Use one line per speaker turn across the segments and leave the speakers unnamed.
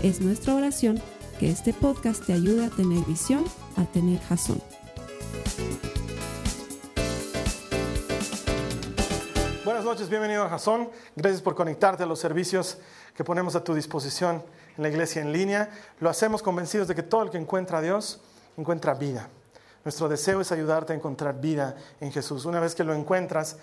Es nuestra oración que este podcast te ayude a tener visión, a tener jazón.
Buenas noches, bienvenido a Jazón. Gracias por conectarte a los servicios que ponemos a tu disposición en la iglesia en línea. Lo hacemos convencidos de que todo el que encuentra a Dios encuentra vida. Nuestro deseo es ayudarte a encontrar vida en Jesús. Una vez que lo encuentras,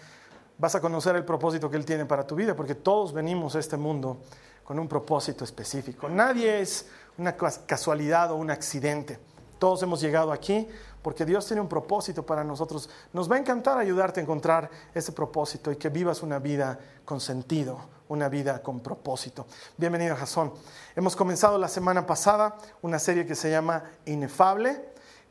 vas a conocer el propósito que Él tiene para tu vida, porque todos venimos a este mundo con un propósito específico. Nadie es una casualidad o un accidente. Todos hemos llegado aquí porque Dios tiene un propósito para nosotros. Nos va a encantar ayudarte a encontrar ese propósito y que vivas una vida con sentido, una vida con propósito. Bienvenido, Jasón. Hemos comenzado la semana pasada una serie que se llama Inefable,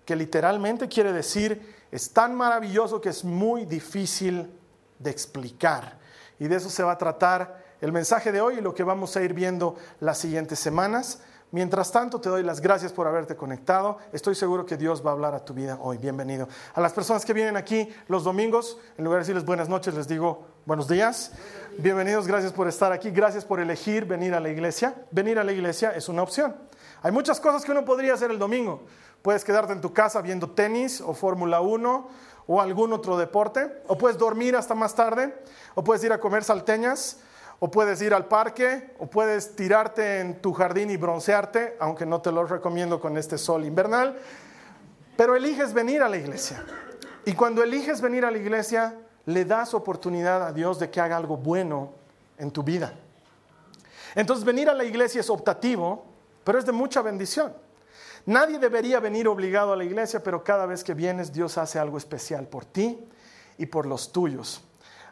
que literalmente quiere decir es tan maravilloso que es muy difícil de explicar. Y de eso se va a tratar el mensaje de hoy y lo que vamos a ir viendo las siguientes semanas. Mientras tanto, te doy las gracias por haberte conectado. Estoy seguro que Dios va a hablar a tu vida hoy. Bienvenido. A las personas que vienen aquí los domingos, en lugar de decirles buenas noches, les digo buenos días. Bienvenidos, gracias por estar aquí. Gracias por elegir venir a la iglesia. Venir a la iglesia es una opción. Hay muchas cosas que uno podría hacer el domingo. Puedes quedarte en tu casa viendo tenis o Fórmula 1 o algún otro deporte. O puedes dormir hasta más tarde. O puedes ir a comer salteñas o puedes ir al parque, o puedes tirarte en tu jardín y broncearte, aunque no te lo recomiendo con este sol invernal, pero eliges venir a la iglesia. Y cuando eliges venir a la iglesia, le das oportunidad a Dios de que haga algo bueno en tu vida. Entonces venir a la iglesia es optativo, pero es de mucha bendición. Nadie debería venir obligado a la iglesia, pero cada vez que vienes Dios hace algo especial por ti y por los tuyos.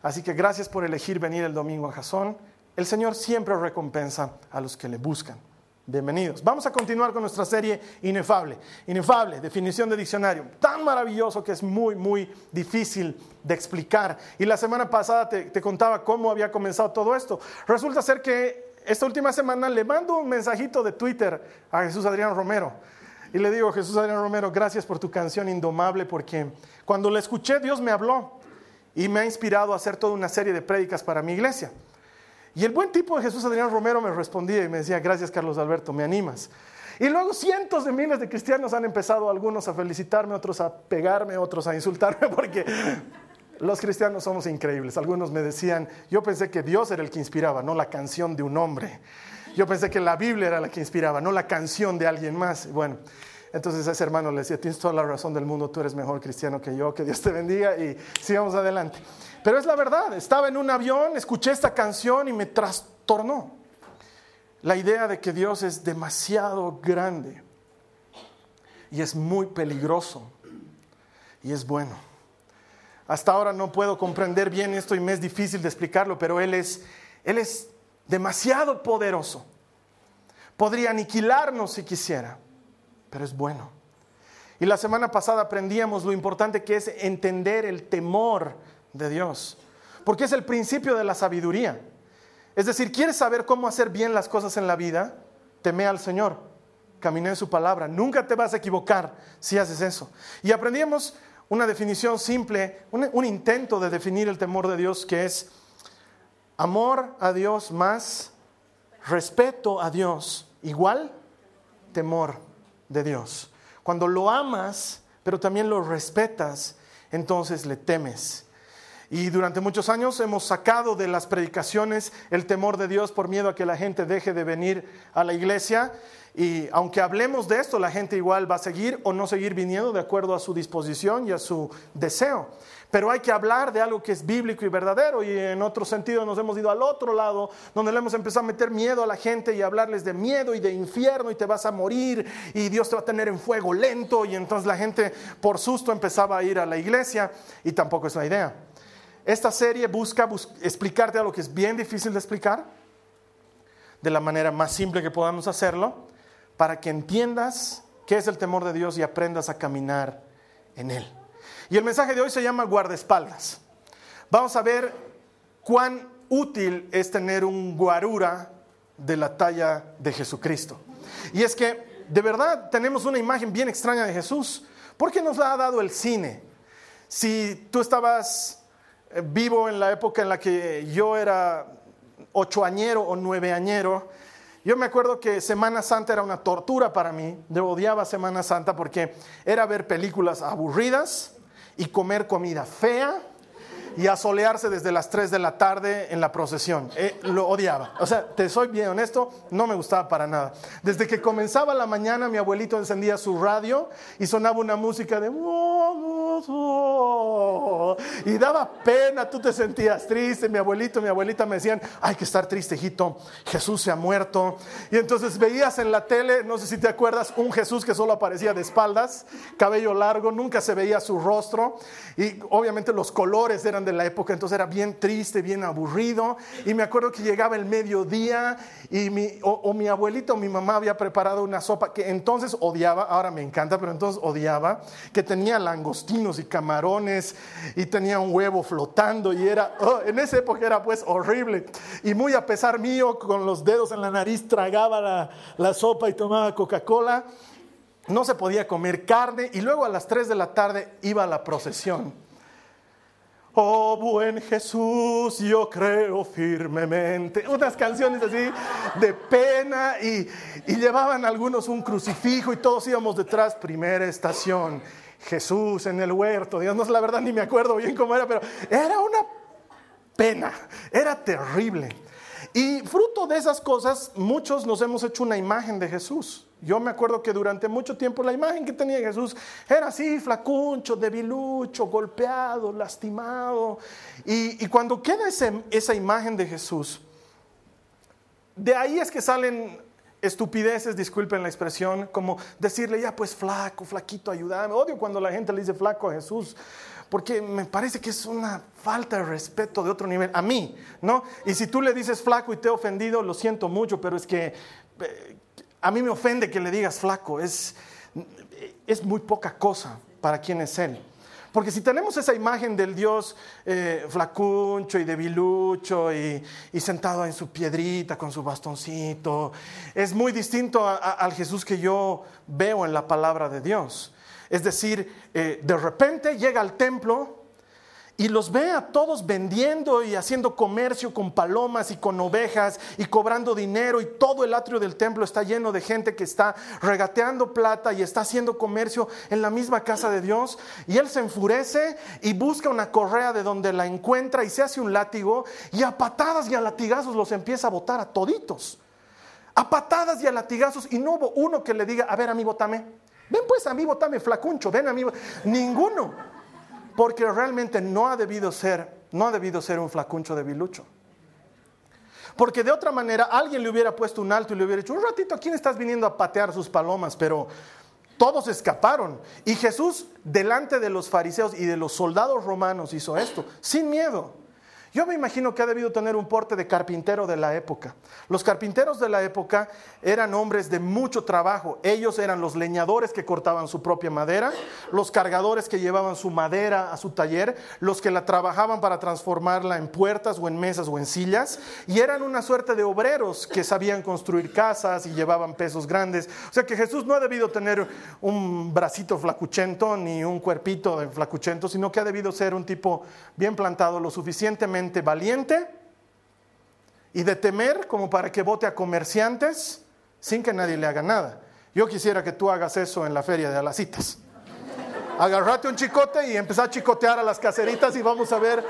Así que gracias por elegir venir el domingo a Jasón. El Señor siempre recompensa a los que le buscan. Bienvenidos. Vamos a continuar con nuestra serie Inefable. Inefable, definición de diccionario. Tan maravilloso que es muy, muy difícil de explicar. Y la semana pasada te, te, contaba cómo había comenzado todo esto. Resulta ser que esta última semana le mando un mensajito de Twitter a Jesús Adrián Romero. Y le digo, Jesús Adrián Romero, gracias por tu canción Indomable, porque cuando la escuché Dios me habló y me ha inspirado a hacer toda una serie de prédicas para mi iglesia. Y el buen tipo de Jesús Adrián Romero me respondía y me decía, gracias Carlos Alberto, me animas. Y luego cientos de miles de cristianos han empezado, algunos a felicitarme, otros a pegarme, otros a insultarme, porque los cristianos somos increíbles. Algunos me decían, yo pensé que Dios era el que inspiraba, no la canción de un hombre. Yo pensé que la Biblia era la que inspiraba, no la canción de alguien más. Bueno, entonces ese hermano le decía, tienes toda la razón del mundo, tú eres mejor cristiano que yo, que Dios te bendiga y sigamos adelante. Pero es la verdad, estaba en un avión, escuché esta canción y me trastornó. La idea de que Dios es demasiado grande y es muy peligroso y es bueno. Hasta ahora no puedo comprender bien esto y me es difícil de explicarlo, pero Él es, él es demasiado poderoso. Podría aniquilarnos si quisiera pero es bueno. Y la semana pasada aprendíamos lo importante que es entender el temor de Dios, porque es el principio de la sabiduría. Es decir, ¿quieres saber cómo hacer bien las cosas en la vida? Teme al Señor, camina en su palabra. Nunca te vas a equivocar si haces eso. Y aprendíamos una definición simple, un, un intento de definir el temor de Dios que es amor a Dios más respeto a Dios igual temor de Dios. Cuando lo amas, pero también lo respetas, entonces le temes. Y durante muchos años hemos sacado de las predicaciones el temor de Dios por miedo a que la gente deje de venir a la iglesia. Y aunque hablemos de esto, la gente igual va a seguir o no seguir viniendo de acuerdo a su disposición y a su deseo. Pero hay que hablar de algo que es bíblico y verdadero y en otro sentido nos hemos ido al otro lado, donde le hemos empezado a meter miedo a la gente y hablarles de miedo y de infierno y te vas a morir y Dios te va a tener en fuego lento y entonces la gente por susto empezaba a ir a la iglesia y tampoco es la idea. Esta serie busca explicarte algo que es bien difícil de explicar, de la manera más simple que podamos hacerlo, para que entiendas qué es el temor de Dios y aprendas a caminar en él. Y el mensaje de hoy se llama guardaespaldas. Vamos a ver cuán útil es tener un guarura de la talla de Jesucristo. Y es que de verdad tenemos una imagen bien extraña de Jesús. ¿Por qué nos la ha dado el cine? Si tú estabas eh, vivo en la época en la que yo era ochoañero o nueveañero, yo me acuerdo que Semana Santa era una tortura para mí. Yo odiaba Semana Santa porque era ver películas aburridas y comer comida fea y asolearse desde las 3 de la tarde en la procesión. Eh, lo odiaba. O sea, te soy bien honesto, no me gustaba para nada. Desde que comenzaba la mañana, mi abuelito encendía su radio y sonaba una música de... Y daba pena, tú te sentías triste. Mi abuelito, mi abuelita me decían, hay que estar triste, hijito, Jesús se ha muerto. Y entonces veías en la tele, no sé si te acuerdas, un Jesús que solo aparecía de espaldas, cabello largo, nunca se veía su rostro. Y obviamente los colores eran de la época, entonces era bien triste, bien aburrido. Y me acuerdo que llegaba el mediodía y mi, o, mi abuelito o mi mamá había preparado una sopa que entonces odiaba, ahora me encanta, pero entonces odiaba, que tenía langostinos y camarones y tenía un huevo flotando y era, oh, en esa época era pues horrible. Y muy a pesar mío, con los dedos en la nariz, tragaba la, la sopa y tomaba Coca-Cola. No se podía comer carne y luego a las 3 de la tarde iba a la procesión. Oh buen Jesús, yo creo firmemente. Unas canciones así de pena y, llevaban algunos un crucifijo y todos íbamos detrás. Primera estación, Jesús en el huerto. Dios, no la verdad ni me acuerdo bien cómo era, pero era una pena, era terrible. Y fruto de esas cosas, muchos nos hemos hecho una imagen de Jesús. Yo me acuerdo que durante mucho tiempo la imagen que tenía Jesús era así, flacuncho, debilucho, golpeado, lastimado. Y, cuando queda esa imagen de Jesús, de ahí es que salen estupideces, disculpen la expresión, como decirle, ya pues flaco, flaquito, ayúdame. Odio cuando la gente le dice flaco a Jesús, porque me parece que es una falta de respeto de otro nivel, a mí, ¿no? Y si tú le dices flaco y te he ofendido, lo siento mucho, pero es que eh, a mí me ofende que le digas flaco, es, es muy poca cosa para quien es Él. Porque si tenemos esa imagen del Dios eh, flacuncho y debilucho y, y, sentado en su piedrita con su bastoncito, es muy distinto al Jesús que yo veo en la palabra de Dios. Es decir, eh, de repente llega al templo y los ve a todos vendiendo y haciendo comercio con palomas y con ovejas y cobrando dinero y todo el atrio del templo está lleno de gente que está regateando plata y está haciendo comercio en la misma casa de Dios. Y él se enfurece y busca una correa de donde la encuentra y se hace un látigo y a patadas y a latigazos los empieza a botar a toditos. A patadas y a latigazos. Y no hubo uno que le diga, a ver a mí botame, ven pues a mí botame flacuncho, ven a mí, ninguno porque realmente no ha debido ser, no ha debido ser un flacuncho de bilucho. Porque de otra manera alguien le hubiera puesto un alto y le hubiera dicho, un ratito, ¿a quién estás viniendo a patear sus palomas? Pero todos escaparon. Y Jesús, delante de los fariseos y de los soldados romanos, hizo esto, sin miedo. Yo me imagino que ha debido tener un porte de carpintero de la época. Los carpinteros de la época eran hombres de mucho trabajo. Ellos eran los leñadores que cortaban su propia madera, los cargadores que llevaban su madera a su taller, los que la trabajaban para transformarla en puertas o en mesas o en sillas, y eran una suerte de obreros que sabían construir casas y llevaban pesos grandes. O sea que Jesús no ha debido tener un bracito flacuchento ni un cuerpito de flacuchento, sino que ha debido ser un tipo bien plantado, lo suficientemente valiente y de temer como para que vote a comerciantes sin que nadie le haga nada. Yo quisiera que tú hagas eso en la feria de Alacitas. Agarrate un chicote y empezar a chicotear a las caseritas y vamos a ver,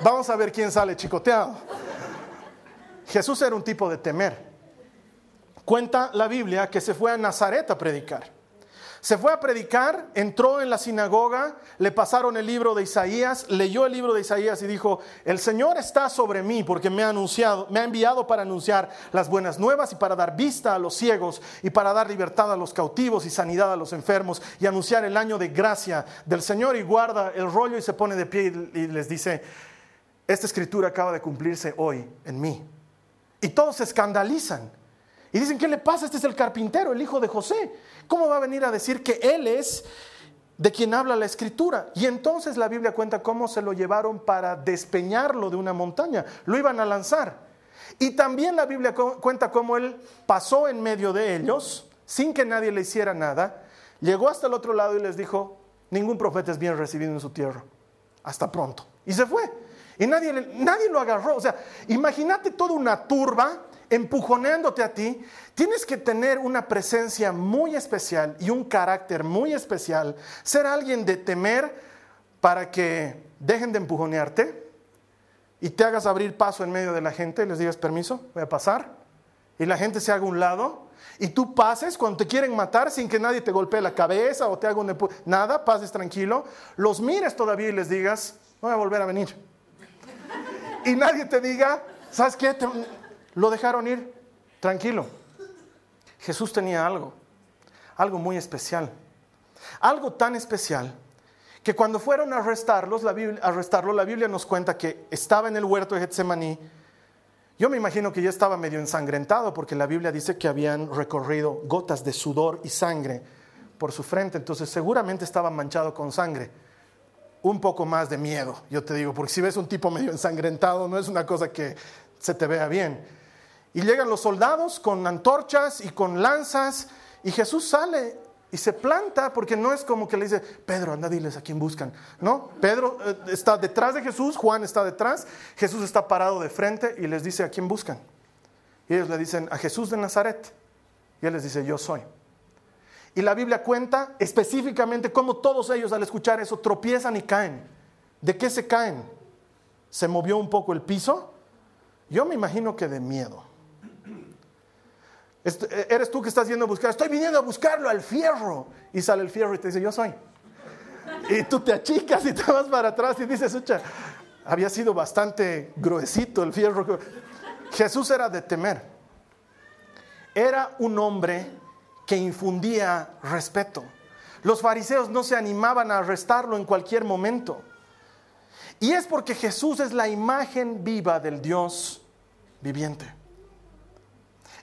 vamos a ver quién sale chicoteado. Jesús era un tipo de temer. Cuenta la Biblia que se fue a Nazaret a predicar. Se fue a predicar, entró en la sinagoga, le pasaron el libro de Isaías, leyó el libro de Isaías y dijo, el Señor está sobre mí porque me ha anunciado, me ha enviado para anunciar las buenas nuevas y para dar vista a los ciegos y para dar libertad a los cautivos y sanidad a los enfermos y anunciar el año de gracia del Señor y guarda el rollo y se pone de pie y les dice, esta escritura acaba de cumplirse hoy en mí. Y todos se escandalizan Y dicen, ¿qué le pasa? Este es el carpintero, el hijo de José. ¿Cómo va a venir a decir que él es de quien habla la escritura? Y entonces la Biblia cuenta cómo se lo llevaron para despeñarlo de una montaña. Lo iban a lanzar. Y también la Biblia cuenta cómo él pasó en medio de ellos, sin que nadie le hiciera nada, llegó hasta el otro lado y les dijo, ningún profeta es bien recibido en su tierra. Hasta pronto. Y se fue. Y nadie, nadie lo agarró. O sea, imagínate toda una turba empujoneándote a ti, tienes que tener una presencia muy especial y un carácter muy especial, ser alguien de temer para que dejen de empujonearte y te hagas abrir paso en medio de la gente y les digas permiso, voy a pasar, y la gente se haga un lado y tú pases cuando te quieren matar sin que nadie te golpee la cabeza o te haga un nada, pases tranquilo, los mires todavía y les digas, voy a volver a venir. Y nadie te diga, ¿sabes qué? Lo dejaron ir tranquilo. Jesús tenía algo, algo muy especial. Algo tan especial que cuando fueron a arrestarlos, la Biblia, arrestarlo, la Biblia nos cuenta que estaba en el huerto de Getsemaní. Yo me imagino que ya estaba medio ensangrentado porque la Biblia dice que habían recorrido gotas de sudor y sangre por su frente, entonces seguramente estaba manchado con sangre. Un poco más de miedo, yo te digo, porque si ves un tipo medio ensangrentado no es una cosa que se te vea bien. Y llegan los soldados con antorchas y con lanzas y Jesús sale y se planta porque no es como que le dice, Pedro, anda, diles a quién buscan. No, Pedro eh, está detrás de Jesús, Juan está detrás, Jesús está parado de frente y les dice a quién buscan. Y ellos le dicen a Jesús de Nazaret. Y él les dice, yo soy. Y la Biblia cuenta específicamente cómo todos ellos al escuchar eso tropiezan y caen. ¿De qué se caen? ¿Se movió un poco el piso? Yo me imagino que de miedo. Eh, eres tú que estás yendo a buscar, estoy viniendo a buscarlo al fierro. Y sale el fierro y te dice, yo soy. Y tú te achicas y te vas para atrás y dices, ocha, había sido bastante gruesito el fierro. Jesús era de temer. Era un hombre que infundía respeto. Los fariseos no se animaban a arrestarlo en cualquier momento. Y es porque Jesús es la imagen viva del Dios viviente.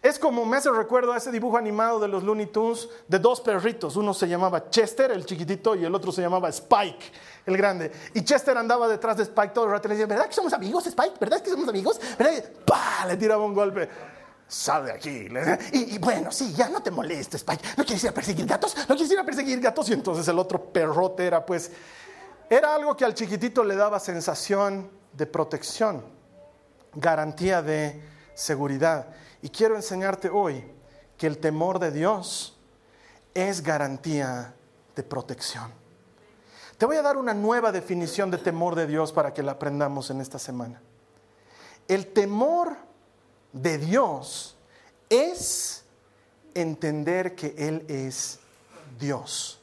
Es como me hace recuerdo a ese dibujo animado de los Looney Tunes de dos perritos. Uno se llamaba Chester, el chiquitito, y el otro se llamaba Spike, el grande. Y Chester andaba detrás de Spike todo el rato y le decía, ¿verdad que somos amigos, Spike? ¿Verdad que somos amigos? ¿Verdad? ¡Pah! Le tiraba un golpe. Sal de aquí. Y, bueno, sí, ya no te molestes, Spike. ¿No quieres ir a perseguir gatos? ¿No quieres ir a perseguir gatos? Y entonces el otro perrote era pues... Era algo que al chiquitito le daba sensación de protección, garantía de seguridad. Y quiero enseñarte hoy que el temor de Dios es garantía de protección. Te voy a dar una nueva definición de temor de Dios para que la aprendamos en esta semana. El temor de Dios es entender que Él es Dios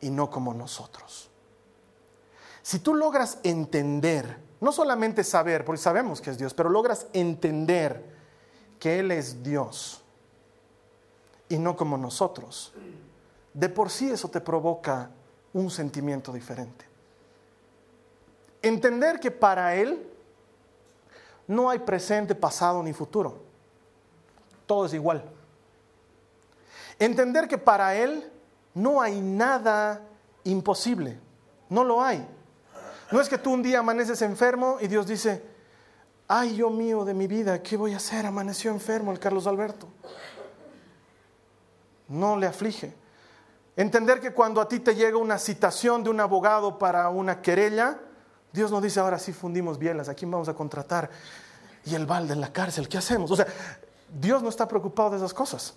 y no como nosotros. Si tú logras entender, no solamente saber, porque sabemos que es Dios, pero logras entender que Él es Dios y no como nosotros, de por sí eso te provoca un sentimiento diferente. Entender que para Él no hay presente, pasado ni futuro. Todo es igual. Entender que para Él no hay nada imposible. No lo hay. No es que tú un día amaneces enfermo y Dios dice, ay, yo mío de mi vida, ¿qué voy a hacer? Amaneció enfermo el Carlos Alberto. No le aflige. Entender que cuando a ti te llega una citación de un abogado para una querella, Dios no dice, ahora sí fundimos bielas, ¿a quién vamos a contratar? Y el balde en la cárcel, ¿qué hacemos? O sea, Dios no está preocupado de esas cosas,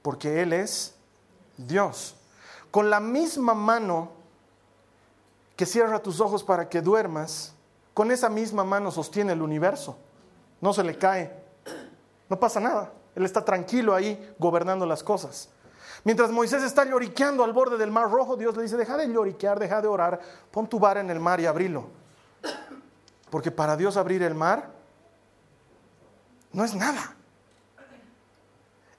porque Él es Dios. Con la misma mano que cierra tus ojos para que duermas, con esa misma mano sostiene el universo. No se le cae. No pasa nada. Él está tranquilo ahí gobernando las cosas. Mientras Moisés está lloriqueando al borde del mar rojo, Dios le dice, deja de lloriquear, deja de orar, pon tu vara en el mar y abrilo. Porque para Dios abrir el mar no es nada.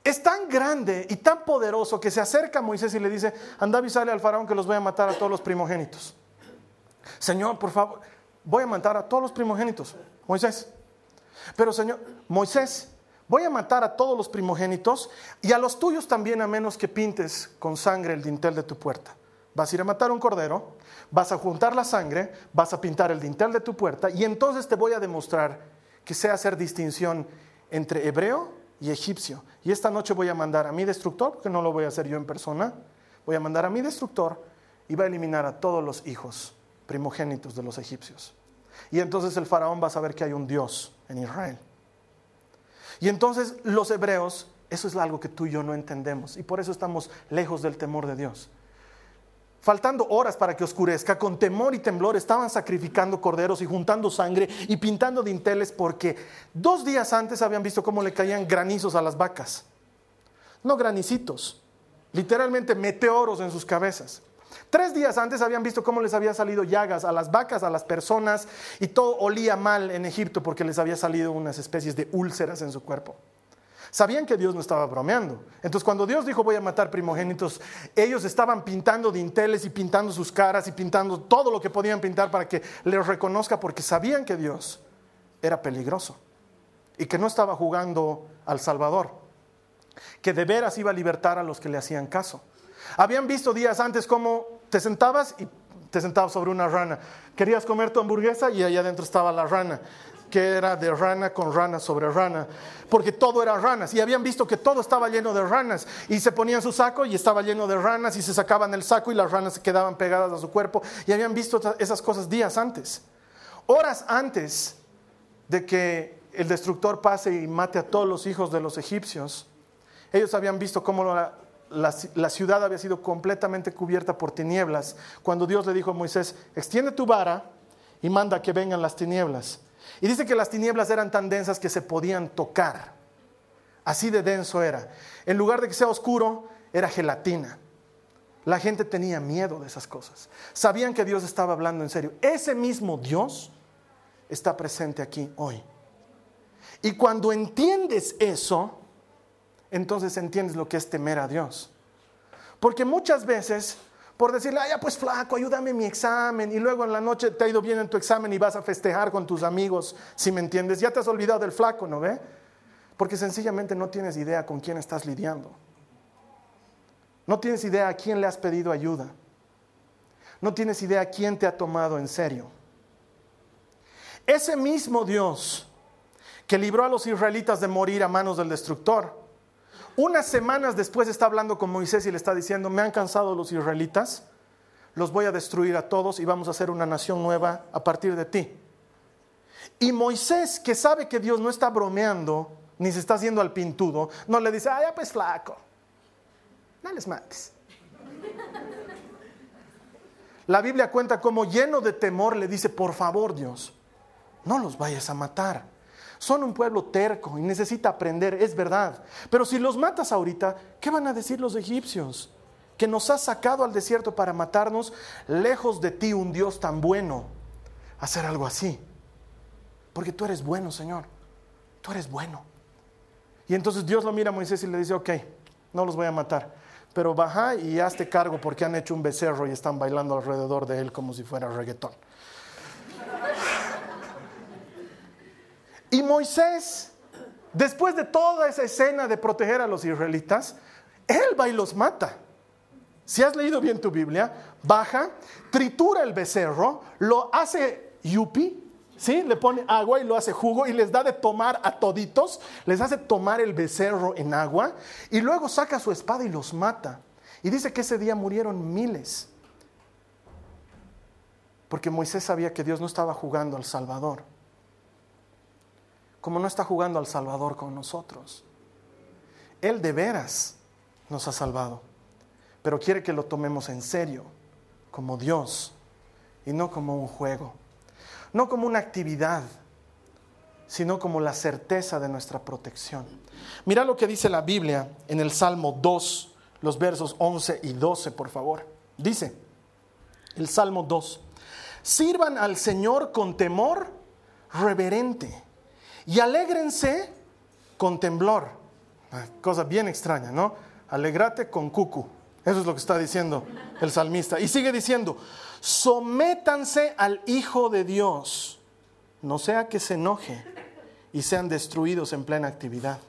Es tan grande y tan poderoso que se acerca a Moisés y le dice, anda sale al faraón que los voy a matar a todos los primogénitos. Señor, por favor, voy a matar a todos los primogénitos, Moisés. Pero Señor, Moisés, voy a matar a todos los primogénitos y a los tuyos también a menos que pintes con sangre el dintel de tu puerta. Vas a ir a matar un cordero, vas a juntar la sangre, vas a pintar el dintel de tu puerta y entonces te voy a demostrar que sé hacer distinción entre hebreo y egipcio. Y esta noche voy a mandar a mi destructor, porque no lo voy a hacer yo en persona, voy a mandar a mi destructor y va a eliminar a todos los hijos primogénitos de los egipcios. Y entonces el faraón va a saber que hay un Dios en Israel. Y entonces los hebreos, eso es algo que tú y yo no entendemos. Y por eso estamos lejos del temor de Dios. Faltando horas para que oscurezca, con temor y temblor estaban sacrificando corderos y juntando sangre y pintando dinteles porque dos días antes habían visto cómo le caían granizos a las vacas. No granicitos, literalmente meteoros en sus cabezas. Tres días antes habían visto cómo les había salido llagas a las vacas, a las personas, y todo olía mal en Egipto porque les había salido unas especies de úlceras en su cuerpo. Sabían que Dios no estaba bromeando. Entonces cuando Dios dijo voy a matar primogénitos, ellos estaban pintando dinteles y pintando sus caras y pintando todo lo que podían pintar para que les reconozca porque sabían que Dios era peligroso y que no estaba jugando al Salvador, que de veras iba a libertar a los que le hacían caso. Habían visto días antes cómo te sentabas y te sentabas sobre una rana. Querías comer tu hamburguesa y allá adentro estaba la rana, que era de rana con rana sobre rana, porque todo era ranas. Y habían visto que todo estaba lleno de ranas. Y se ponían su saco y estaba lleno de ranas y se sacaban el saco y las ranas quedaban pegadas a su cuerpo. Y habían visto esas cosas días antes. Horas antes de que el destructor pase y mate a todos los hijos de los egipcios, ellos habían visto cómo la, la, ciudad había sido completamente cubierta por tinieblas, cuando Dios le dijo a Moisés, extiende tu vara y manda que vengan las tinieblas. Y dice que las tinieblas eran tan densas que se podían tocar. Así de denso era. En lugar de que sea oscuro, era gelatina. La gente tenía miedo de esas cosas. Sabían que Dios estaba hablando en serio. Ese mismo Dios está presente aquí hoy. Y cuando entiendes eso, entonces entiendes lo que es temer a Dios. Porque muchas veces, por decirle, ay, ya pues flaco, ayúdame en mi examen, y luego en la noche te ha ido bien en tu examen y vas a festejar con tus amigos, si me entiendes, ya te has olvidado del flaco, ¿no ve? Porque sencillamente no tienes idea con quién estás lidiando. No tienes idea a quién le has pedido ayuda. No tienes idea a quién te ha tomado en serio. Ese mismo Dios que libró a los israelitas de morir a manos del destructor, unas semanas después está hablando con Moisés y le está diciendo, me han cansado los israelitas, los voy a destruir a todos y vamos a hacer una nación nueva a partir de ti. Y Moisés, que sabe que Dios no está bromeando, ni se está haciendo al pintudo, no le dice, ay, pues flaco, no les mates. La Biblia cuenta como lleno de temor le dice, por favor Dios, no los vayas a matar. Son un pueblo terco y necesita aprender, es verdad. Pero si los matas ahorita, ¿qué van a decir los egipcios? Que nos has sacado al desierto para matarnos, lejos de ti un Dios tan bueno. Hacer algo así. Porque tú eres bueno, Señor. Tú eres bueno. Y entonces Dios lo mira a Moisés y le dice, ok, no los voy a matar, pero baja y hazte cargo porque han hecho un becerro y están bailando alrededor de él como si fuera reggaetón. Y Moisés, después de toda esa escena de proteger a los israelitas, él va y los mata. Si has leído bien tu Biblia, baja, tritura el becerro, lo hace yupi, ¿sí? Le pone agua y lo hace jugo y les da de tomar a toditos, les hace tomar el becerro en agua y luego saca su espada y los mata. Y dice que ese día murieron miles. Porque Moisés sabía que Dios no estaba jugando al Salvador como no está jugando al Salvador con nosotros. Él de veras nos ha salvado, pero quiere que lo tomemos en serio, como Dios, y no como un juego, no como una actividad, sino como la certeza de nuestra protección. Mira lo que dice la Biblia en el Salmo 2, los versos 11 y 12, por favor. Dice, el Salmo 2, sirvan al Señor con temor reverente y alégrense con temblor. Cosa bien extraña, ¿no? Alegrate con cucu. Eso es lo que está diciendo el salmista. Y sigue diciendo, sométanse al Hijo de Dios, no sea que se enoje y sean destruidos en plena actividad.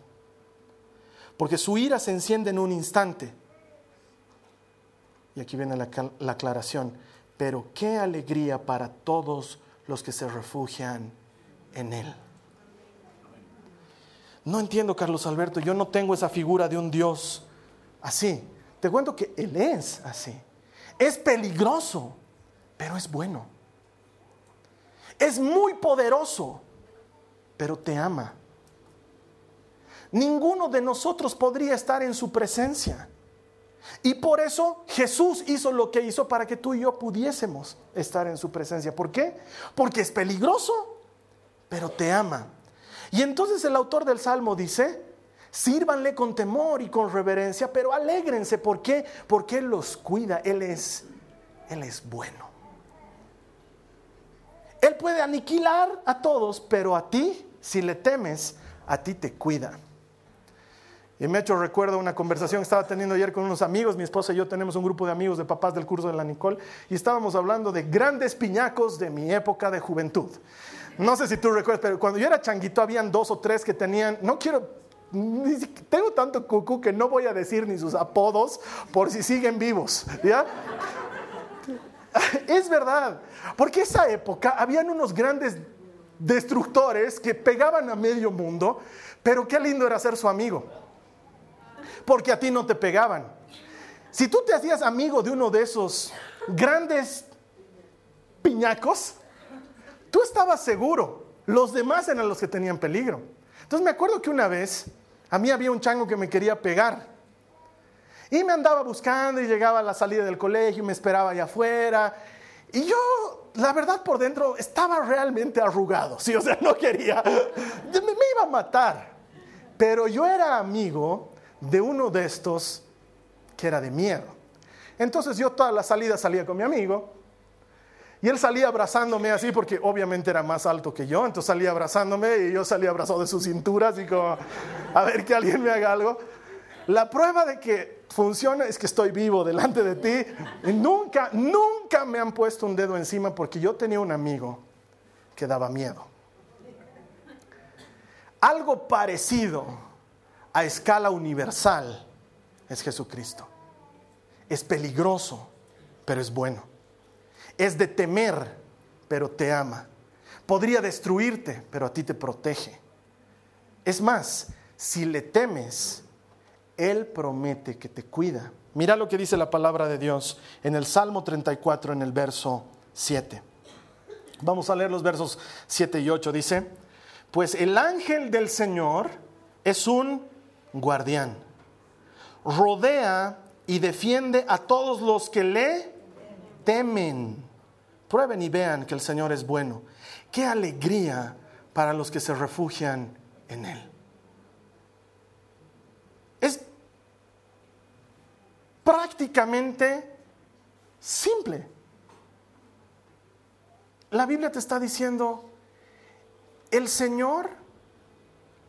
porque su ira se enciende en un instante. Y aquí viene la, la aclaración, pero qué alegría para todos los que se refugian en Él. No entiendo, Carlos Alberto, yo no tengo esa figura de un Dios así. Te cuento que Él es así. Es peligroso, pero es bueno. Es muy poderoso, pero te ama. Ninguno de nosotros podría estar en su presencia. Y por eso Jesús hizo lo que hizo para que tú y yo pudiésemos estar en su presencia. ¿Por qué? Porque es peligroso, pero te ama. Y entonces el autor del Salmo dice, sírvanle con temor y con reverencia, pero alégrense. ¿Por qué? Porque Él los cuida, Él es, Él es bueno. Él puede aniquilar a todos, pero a ti, si le temes, a ti te cuida. Y me hecho recuerdo una conversación que estaba teniendo ayer con unos amigos, mi esposa y yo tenemos un grupo de amigos de papás del curso de la Nicole, y estábamos hablando de grandes piñacos de mi época de juventud. No sé si tú recuerdas, pero cuando yo era changuito habían dos o tres que tenían, no quiero, tengo tanto cucú que no voy a decir ni sus apodos por si siguen vivos. Es verdad, porque esa época habían unos grandes destructores que pegaban a medio mundo, pero qué lindo era ser su amigo, porque a ti no te pegaban. Si tú te hacías amigo de uno de esos grandes piñacos, Tú estabas seguro, los demás eran los que tenían peligro. Entonces me acuerdo que una vez a mí había un chango que me quería pegar. Y me andaba buscando y llegaba a la salida del colegio y me esperaba allá afuera. Y yo, la verdad, por dentro estaba realmente arrugado. Sí, o sea, no quería. Me, iba a matar. Pero yo era amigo de uno de estos que era de miedo. Entonces yo toda la salida salía con mi amigo y él salía abrazándome así porque obviamente era más alto que yo, entonces salía abrazándome y yo salía abrazado de su cintura, así como, a ver que alguien me haga algo. La prueba de que funciona es que estoy vivo delante de ti. Nunca, nunca me han puesto un dedo encima porque yo tenía un amigo que daba miedo. Algo parecido a escala universal es Jesucristo. Es peligroso, pero es bueno es de temer, pero te ama. Podría destruirte, pero a ti te protege. Es más, si le temes, Él promete que te cuida. Mira lo que dice la palabra de Dios en el Salmo 34, en el verso 7. Vamos a leer los versos 7 y 8. Dice, pues el ángel del Señor es un guardián. Rodea y defiende a todos los que le temen. Prueben y vean que el Señor es bueno. Qué alegría para los que se refugian en Él. Es prácticamente simple. La Biblia te está diciendo, el Señor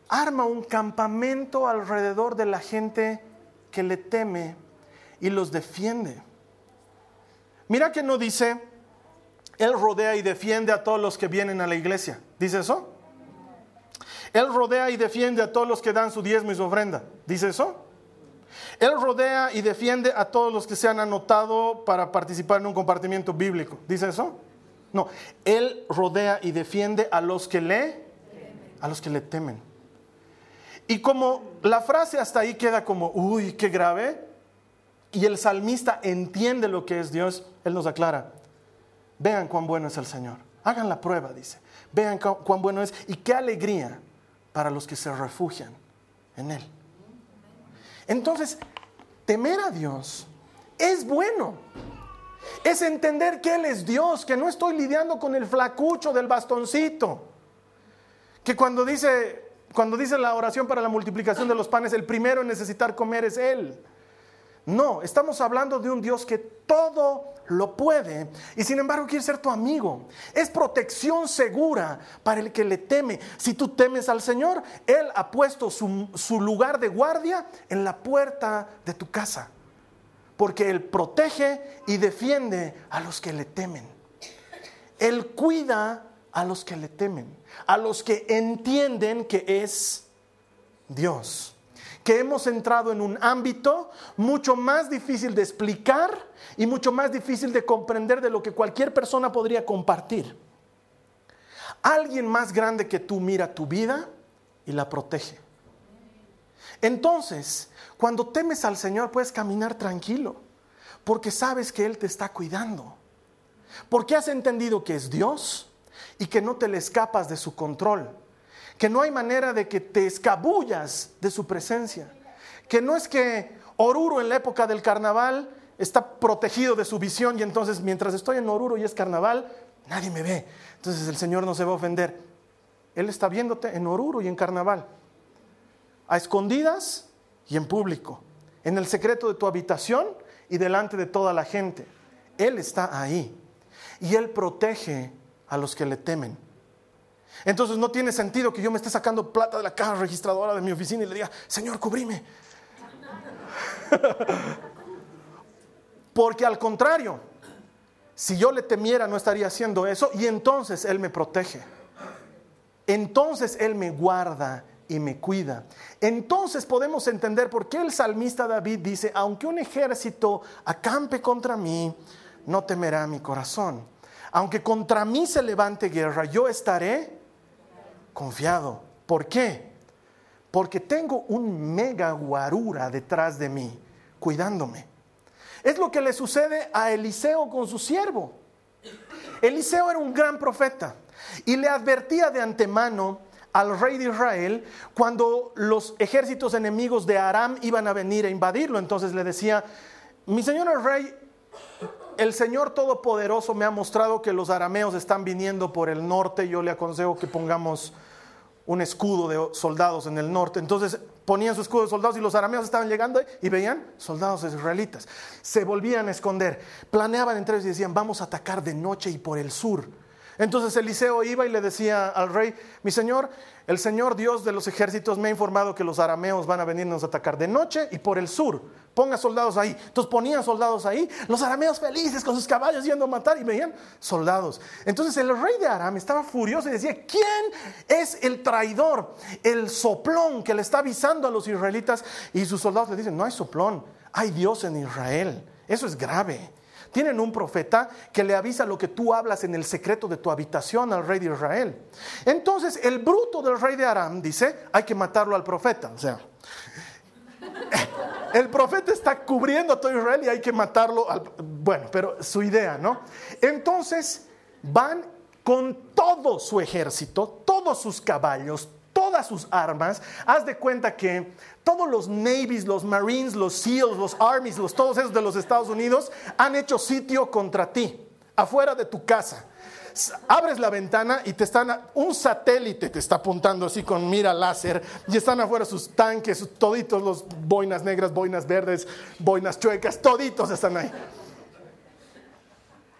arma un campamento alrededor de la gente que le teme y los defiende. Mira que no dice, Él rodea y defiende a todos los que vienen a la iglesia. ¿Dice eso? Él rodea y defiende a todos los que dan su diezmo y su ofrenda. ¿Dice eso? Él rodea y defiende a todos los que se han anotado para participar en un compartimiento bíblico. ¿Dice eso? No, Él rodea y defiende a los que le, a los que le temen. Y como la frase hasta ahí queda como, uy, qué grave, y el salmista entiende lo que es Dios, él nos aclara, vean cuán bueno es el Señor, hagan la prueba, dice, vean cuán bueno es y qué alegría para los que se refugian en Él. Entonces, temer a Dios es bueno. Es entender que Él es Dios, que no estoy lidiando con el flacucho del bastoncito. Que cuando dice, cuando dice la oración para la multiplicación de los panes, el primero en necesitar comer es Él. No, estamos hablando de un Dios que todo lo puede y sin embargo quiere ser tu amigo. Es protección segura para el que le teme. Si tú temes al Señor, Él ha puesto su, lugar de guardia en la puerta de tu casa. Porque Él protege y defiende a los que le temen. Él cuida a los que le temen, a los que entienden que es Dios. Que hemos entrado en un ámbito mucho más difícil de explicar y mucho más difícil de comprender de lo que cualquier persona podría compartir. Alguien más grande que tú mira tu vida y la protege. Entonces, cuando temes al Señor puedes caminar tranquilo, porque sabes que Él te está cuidando. Porque has entendido que es Dios y que no te le escapas de su control. Que no hay manera de que te escabullas de su presencia. Que no es que Oruro en la época del carnaval está protegido de su visión y entonces mientras estoy en Oruro y es carnaval, nadie me ve. Entonces el Señor no se va a ofender. Él está viéndote en Oruro y en carnaval. A escondidas y en público. En el secreto de tu habitación y delante de toda la gente. Él está ahí. Y Él protege a los que le temen. Entonces no tiene sentido que yo me esté sacando plata de la caja registradora de mi oficina y le diga, Señor, cubrime. Porque al contrario, si yo le temiera no estaría haciendo eso y entonces Él me protege. Entonces Él me guarda y me cuida. Entonces podemos entender por qué el salmista David dice, aunque un ejército acampe contra mí, no temerá mi corazón. Aunque contra mí se levante guerra, yo estaré confiado. ¿Por qué? Porque tengo un mega guarura detrás de mí, cuidándome. Es lo que le sucede a Eliseo con su siervo. Eliseo era un gran profeta y le advertía de antemano al rey de Israel cuando los ejércitos enemigos de Aram iban a venir a invadirlo. Entonces le decía, mi señor el rey, el Señor Todopoderoso me ha mostrado que los arameos están viniendo por el norte, yo le aconsejo que pongamos un escudo de soldados en el norte. Entonces ponían su escudo de soldados y los arameos estaban llegando y veían soldados israelitas. Se volvían a esconder, planeaban entre ellos y decían, vamos a atacar de noche y por el sur. Entonces Eliseo iba y le decía al rey, mi señor, el Señor Dios de los ejércitos me ha informado que los arameos van a venirnos a atacar de noche y por el sur. Ponga soldados ahí. Entonces ponían soldados ahí, los arameos felices con sus caballos yendo a matar y veían soldados. Entonces el rey de Aram estaba furioso y decía, ¿quién es el traidor, el soplón que le está avisando a los israelitas? Y sus soldados le dicen, no hay soplón, hay Dios en Israel. Eso es grave. Tienen un profeta que le avisa lo que tú hablas en el secreto de tu habitación al rey de Israel. Entonces el bruto del rey de Aram dice, hay que matarlo al profeta. O sea, el profeta está cubriendo a todo Israel y hay que matarlo. Al, bueno, pero su idea, ¿no? Entonces van con todo su ejército, todos sus caballos, todas sus armas. Haz de cuenta que todos los navies, los marines, los seals, los armies, los, todos esos de los Estados Unidos han hecho sitio contra ti, afuera de tu casa. Abres la ventana y te están, un satélite te está apuntando así con mira láser y están afuera sus tanques, toditos los boinas negras, boinas verdes, boinas chuecas, toditos están ahí.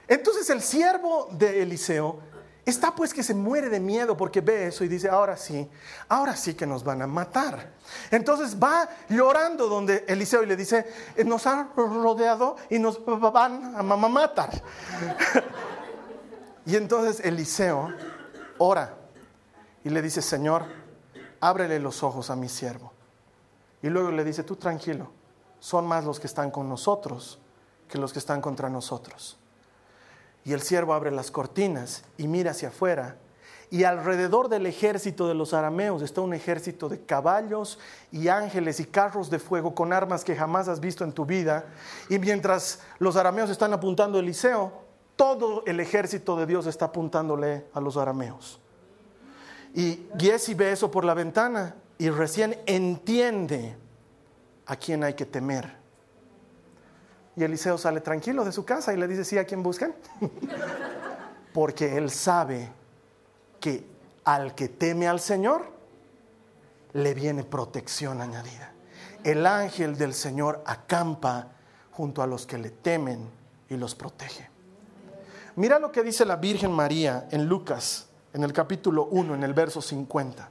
Entonces el siervo de Eliseo Está pues que se muere de miedo porque ve eso y dice, ahora sí, ahora sí que nos van a matar. Entonces va llorando donde Eliseo y le dice, eh, nos han rodeado y nos van a matar. y entonces Eliseo ora y le dice, Señor, ábrele los ojos a mi siervo. Y luego le dice, tú tranquilo, son más los que están con nosotros que los que están contra nosotros. Y el siervo abre las cortinas y mira hacia afuera. Y alrededor del ejército de los arameos está un ejército de caballos y ángeles y carros de fuego con armas que jamás has visto en tu vida. Y mientras los arameos están apuntando a Eliseo, todo el ejército de Dios está apuntándole a los arameos. Y Giesi ve eso por la ventana y recién entiende a quién hay que temer. Y Eliseo sale tranquilo de su casa y le dice, ¿sí a quién buscan? Porque él sabe que al que teme al Señor, le viene protección añadida. El ángel del Señor acampa junto a los que le temen y los protege. Mira lo que dice la Virgen María en Lucas, en el capítulo 1, en el verso 50.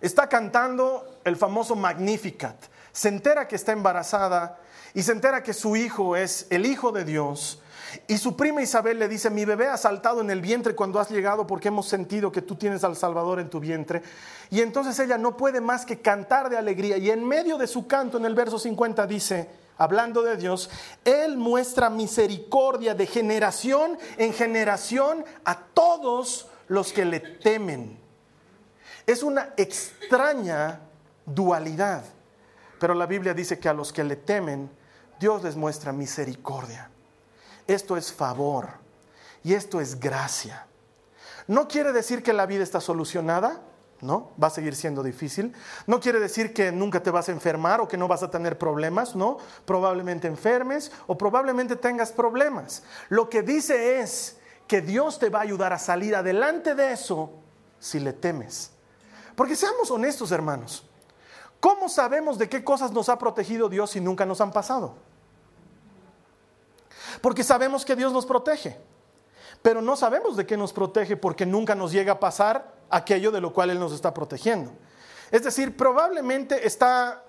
Está cantando el famoso Magnificat. Se entera que está embarazada y se entera que su hijo es el Hijo de Dios. Y su prima Isabel le dice, mi bebé ha saltado en el vientre cuando has llegado porque hemos sentido que tú tienes al Salvador en tu vientre. Y entonces ella no puede más que cantar de alegría. Y en medio de su canto, en el verso 50 dice, hablando de Dios, Él muestra misericordia de generación en generación a todos los que le temen. Es una extraña dualidad, pero la Biblia dice que a los que le temen, Dios les muestra misericordia. Esto es favor y esto es gracia. No quiere decir que la vida está solucionada, ¿no? Va a seguir siendo difícil. No quiere decir que nunca te vas a enfermar o que no vas a tener problemas, ¿no? Probablemente enfermes o probablemente tengas problemas. Lo que dice es que Dios te va a ayudar a salir adelante de eso si le temes. Porque seamos honestos, hermanos. ¿Cómo sabemos de qué cosas nos ha protegido Dios si nunca nos han pasado? Porque sabemos que Dios nos protege, pero no sabemos de qué nos protege porque nunca nos llega a pasar aquello de lo cual Él nos está protegiendo. Es decir, probablemente está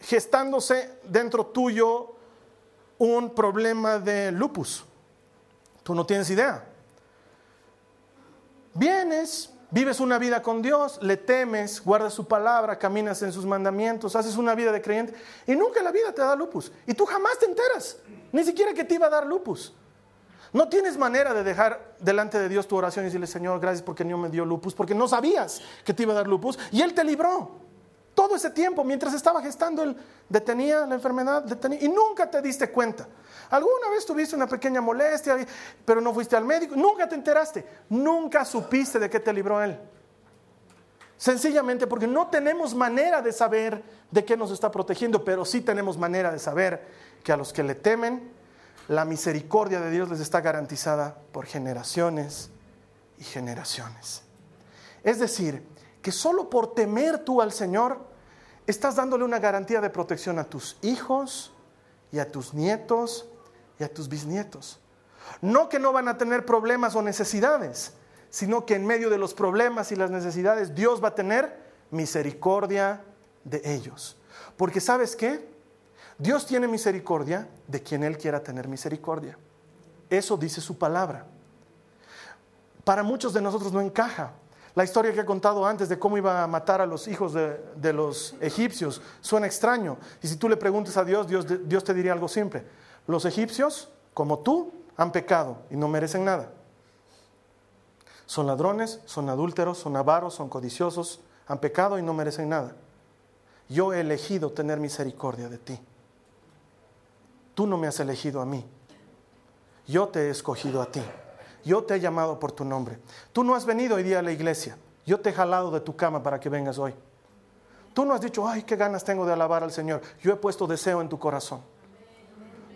gestándose dentro tuyo un problema de lupus. Tú no tienes idea. Vienes, vives una vida con Dios, le temes, guardas su palabra, caminas en sus mandamientos, haces una vida de creyente y nunca la vida te da lupus. Y tú jamás te enteras, ni siquiera que te iba a dar lupus. No tienes manera de dejar delante de Dios tu oración y decirle, Señor, gracias porque no me dio lupus, porque no sabías que te iba a dar lupus y Él te libró. Todo ese tiempo, mientras estaba gestando, Él detenía la enfermedad, detenía, y nunca te diste cuenta. Alguna vez tuviste una pequeña molestia, pero no fuiste al médico, nunca te enteraste, nunca supiste de qué te libró Él. Sencillamente porque no tenemos manera de saber de qué nos está protegiendo, pero sí tenemos manera de saber que a los que le temen, la misericordia de Dios les está garantizada por generaciones y generaciones. Es decir, que solo por temer tú al Señor, estás dándole una garantía de protección a tus hijos y a tus nietos y a tus bisnietos. No que no van a tener problemas o necesidades, sino que en medio de los problemas y las necesidades Dios va a tener misericordia de ellos. Porque sabes qué? Dios tiene misericordia de quien Él quiera tener misericordia. Eso dice su palabra. Para muchos de nosotros no encaja. La historia que he contado antes de cómo iba a matar a los hijos de, los egipcios suena extraño. Y si tú le preguntas a Dios, Dios, Dios te diría algo simple. Los egipcios, como tú, han pecado y no merecen nada. Son ladrones, son adúlteros, son avaros, son codiciosos, han pecado y no merecen nada. Yo he elegido tener misericordia de ti. Tú no me has elegido a mí. Yo te he escogido a ti. Yo te he llamado por tu nombre. Tú no has venido hoy día a la iglesia. Yo te he jalado de tu cama para que vengas hoy. Tú no has dicho, ay, qué ganas tengo de alabar al Señor. Yo he puesto deseo en tu corazón.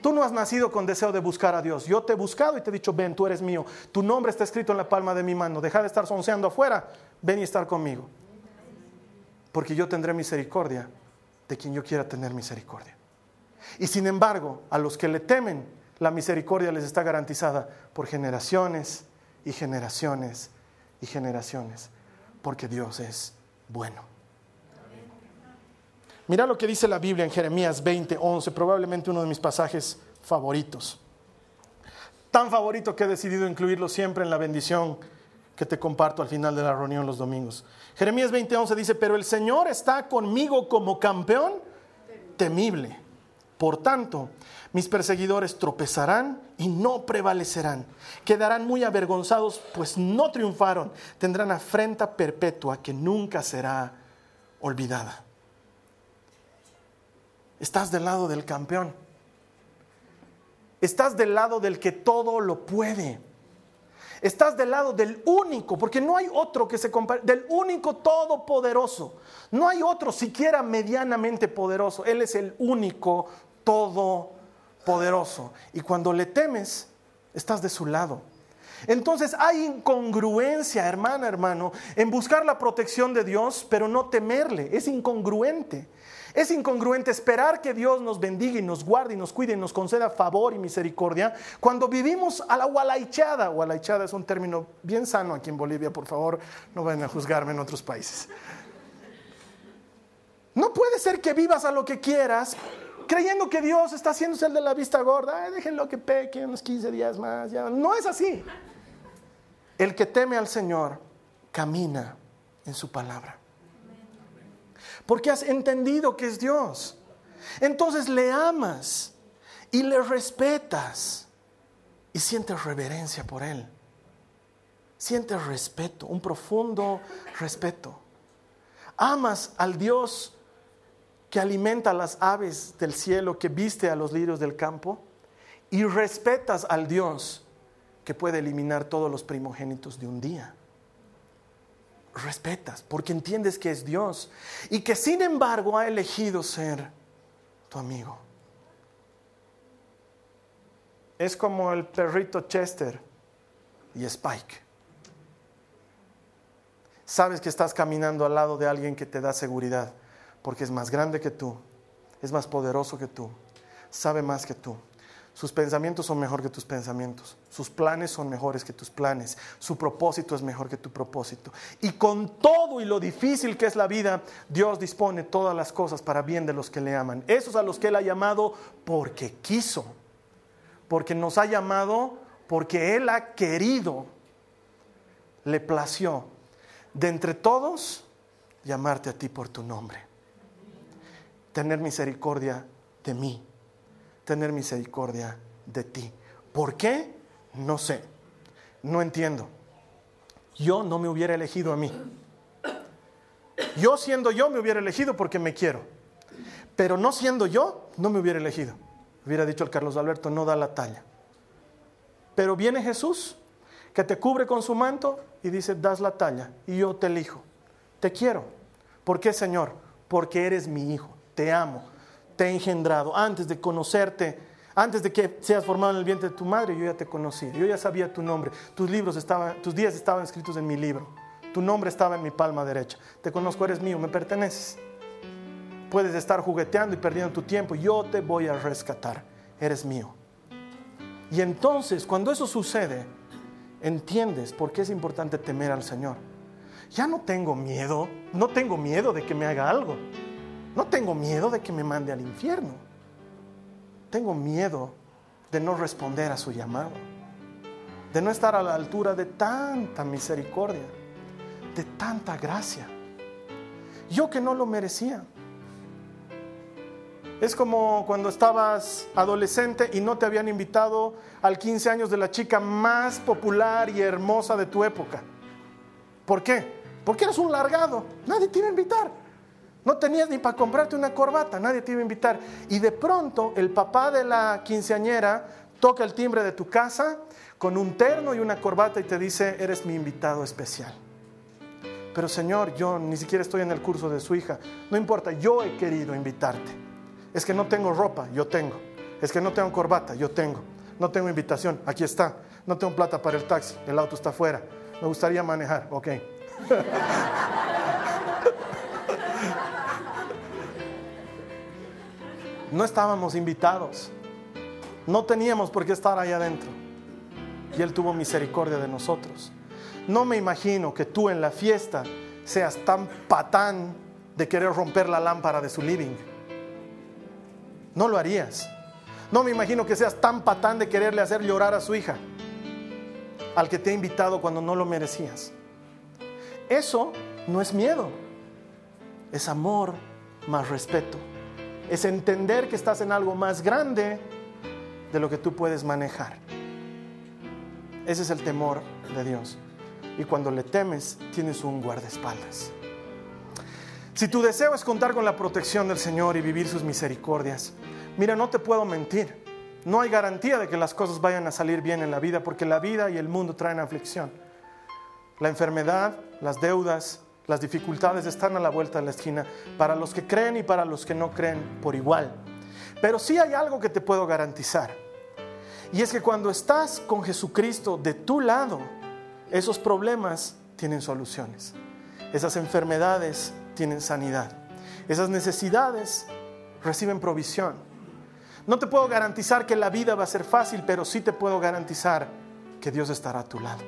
Tú no has nacido con deseo de buscar a Dios. Yo te he buscado y te he dicho, ven, tú eres mío. Tu nombre está escrito en la palma de mi mano. Deja de estar sonceando afuera. Ven y estar conmigo. Porque yo tendré misericordia de quien yo quiera tener misericordia. Y sin embargo, a los que le temen, la misericordia les está garantizada por generaciones y generaciones y generaciones, porque Dios es bueno. Mira lo que dice la Biblia en Jeremías 20, 11, probablemente uno de mis pasajes favoritos. Tan favorito que he decidido incluirlo siempre en la bendición que te comparto al final de la reunión los domingos. Jeremías 20, 11 dice, pero el Señor está conmigo como campeón temible. Por tanto, mis perseguidores tropezarán y no prevalecerán. Quedarán muy avergonzados, pues no triunfaron. Tendrán afrenta perpetua que nunca será olvidada. Estás del lado del campeón. Estás del lado del que todo lo puede. Estás del lado del único, porque no hay otro que se compare, del único todopoderoso. No hay otro siquiera medianamente poderoso. Él es el único todopoderoso. Y cuando le temes, estás de su lado. Entonces hay incongruencia, hermana, hermano, en buscar la protección de Dios, pero no temerle. Es incongruente. Es incongruente esperar que Dios nos bendiga y nos guarde y nos cuide y nos conceda favor y misericordia cuando vivimos a la gualaichada. Gualaichada es un término bien sano aquí en Bolivia, por favor, no vayan a juzgarme en otros países. No puede ser que vivas a lo que quieras, creyendo que Dios está haciéndose el de la vista gorda. déjenlo que peque unos 15 días más. Ya. No es así. El que teme al Señor camina en su palabra. Porque has entendido que es Dios. Entonces le amas y le respetas y sientes reverencia por Él. Sientes respeto, un profundo respeto. Amas al Dios que alimenta a las aves del cielo, que viste a los lirios del campo, y respetas al Dios que puede eliminar todos los primogénitos de un día. Respetas porque entiendes que es Dios y que sin embargo ha elegido ser tu amigo. Es como el perrito Chester y Spike. Sabes que estás caminando al lado de alguien que te da seguridad, porque es más grande que tú, es más poderoso que tú, sabe más que tú. Sus pensamientos son mejor que tus pensamientos. Sus planes son mejores que tus planes. Su propósito es mejor que tu propósito. Y con todo y lo difícil que es la vida, Dios dispone todas las cosas para bien de los que le aman. Esos a los que Él ha llamado porque quiso. Porque nos ha llamado porque Él ha querido. Le plació de entre todos llamarte a ti por tu nombre. Tener misericordia de mí tener misericordia de ti. ¿Por qué? No sé, no entiendo. Yo no me hubiera elegido a mí. Yo siendo yo me hubiera elegido porque me quiero. Pero no siendo yo, no me hubiera elegido. Hubiera dicho el Carlos Alberto, no da la talla. Pero viene Jesús, que te cubre con su manto y dice, das la talla y yo te elijo. Te quiero. ¿Por qué, Señor? Porque eres mi hijo. Te amo te he engendrado, antes de conocerte, antes de que seas formado en el vientre de tu madre, yo ya te conocí, yo ya sabía tu nombre, tus libros estaban, tus días estaban escritos en mi libro, tu nombre estaba en mi palma derecha, te conozco, eres mío, me perteneces. Puedes estar jugueteando y perdiendo tu tiempo, yo te voy a rescatar, eres mío. Y entonces, cuando eso sucede, entiendes por qué es importante temer al Señor. Ya no tengo miedo, no tengo miedo de que me haga algo. No tengo miedo de que me mande al infierno. Tengo miedo de no responder a su llamado. De no estar a la altura de tanta misericordia, de tanta gracia. Yo que no lo merecía. Es como cuando estabas adolescente y no te habían invitado al 15 años de la chica más popular y hermosa de tu época. ¿Por qué? Porque eres un largado. Nadie te iba a invitar. No tenías ni para comprarte una corbata, nadie te iba a invitar. Y de pronto el papá de la quinceañera toca el timbre de tu casa con un terno y una corbata y te dice, eres mi invitado especial. Pero Señor, yo ni siquiera estoy en el curso de su hija. No importa, yo he querido invitarte. Es que no tengo ropa, yo tengo. Es que no tengo corbata, yo tengo. No tengo invitación, aquí está. No tengo plata para el taxi, el auto está afuera. Me gustaría manejar, ok. No estábamos invitados. No teníamos por qué estar ahí adentro. Y Él tuvo misericordia de nosotros. No me imagino que tú en la fiesta seas tan patán de querer romper la lámpara de su living. No lo harías. No me imagino que seas tan patán de quererle hacer llorar a su hija, al que te ha invitado cuando no lo merecías. Eso no es miedo, es amor más respeto es entender que estás en algo más grande de lo que tú puedes manejar. Ese es el temor de Dios. Y cuando le temes, tienes un guardaespaldas. Si tu deseo es contar con la protección del Señor y vivir sus misericordias, mira, no te puedo mentir. No hay garantía de que las cosas vayan a salir bien en la vida, porque la vida y el mundo traen aflicción. La enfermedad, las deudas, las dificultades están a la vuelta de la esquina para los que creen y para los que no creen por igual. Pero sí hay algo que te puedo garantizar. Y es que cuando estás con Jesucristo de tu lado, esos problemas tienen soluciones. Esas enfermedades tienen sanidad. Esas necesidades reciben provisión. No te puedo garantizar que la vida va a ser fácil, pero sí te puedo garantizar que Dios estará a tu lado.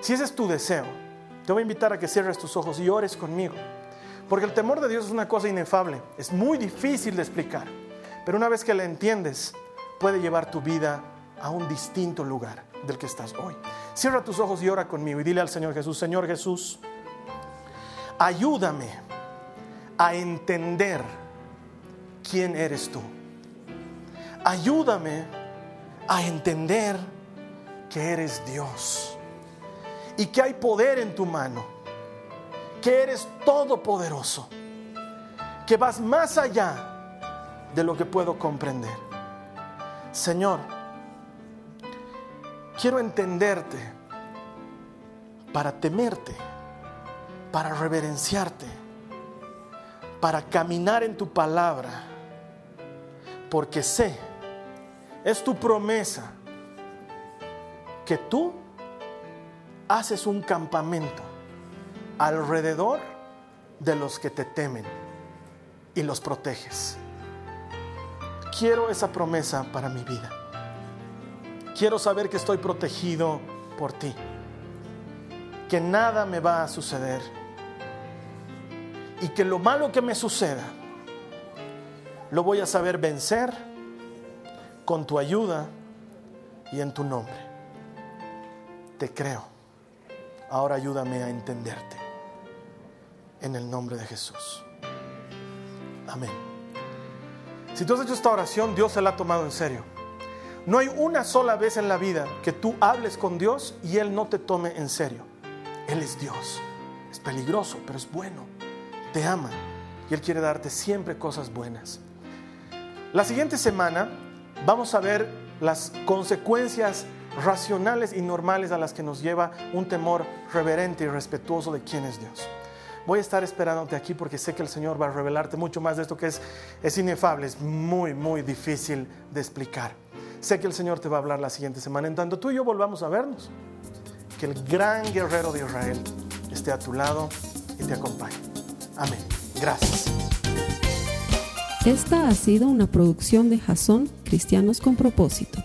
Si ese es tu deseo, te voy a invitar a que cierres tus ojos y ores conmigo. Porque el temor de Dios es una cosa inefable, es muy difícil de explicar, Pero una vez que la entiendes, puede llevar tu vida a un distinto lugar del que estás hoy. Cierra tus ojos y ora conmigo y dile al Señor Jesús, Señor Jesús, ayúdame a entender quién eres tú. Ayúdame a entender que eres Dios y que hay poder en tu mano, que eres todopoderoso, que vas más allá de lo que puedo comprender. Señor, quiero entenderte para temerte, para reverenciarte, para caminar en tu palabra, porque sé, es tu promesa, que tú haces un campamento alrededor de los que te temen y los proteges. Quiero esa promesa para mi vida. Quiero saber que estoy protegido por ti, que nada me va a suceder y que lo malo que me suceda lo voy a saber vencer con tu ayuda y en tu nombre te creo. Ahora ayúdame a entenderte. En el nombre de Jesús. Amén. Si tú has hecho esta oración, Dios se la ha tomado en serio. No hay una sola vez en la vida que tú hables con Dios y Él no te tome en serio. Él es Dios. Es peligroso, pero es bueno. Te ama y Él quiere darte siempre cosas buenas. La siguiente semana vamos a ver las consecuencias racionales y normales a las que nos lleva un temor reverente y respetuoso de quién es Dios. Voy a estar esperándote aquí porque sé que el Señor va a revelarte mucho más de esto que es, es inefable, es muy, muy difícil de explicar. Sé que el Señor te va a hablar la siguiente semana. En tanto tú y yo volvamos a vernos, que el gran guerrero de Israel esté a tu lado y te acompañe. Amén. Gracias.
Esta ha sido una producción de Jason Cristianos con propósito.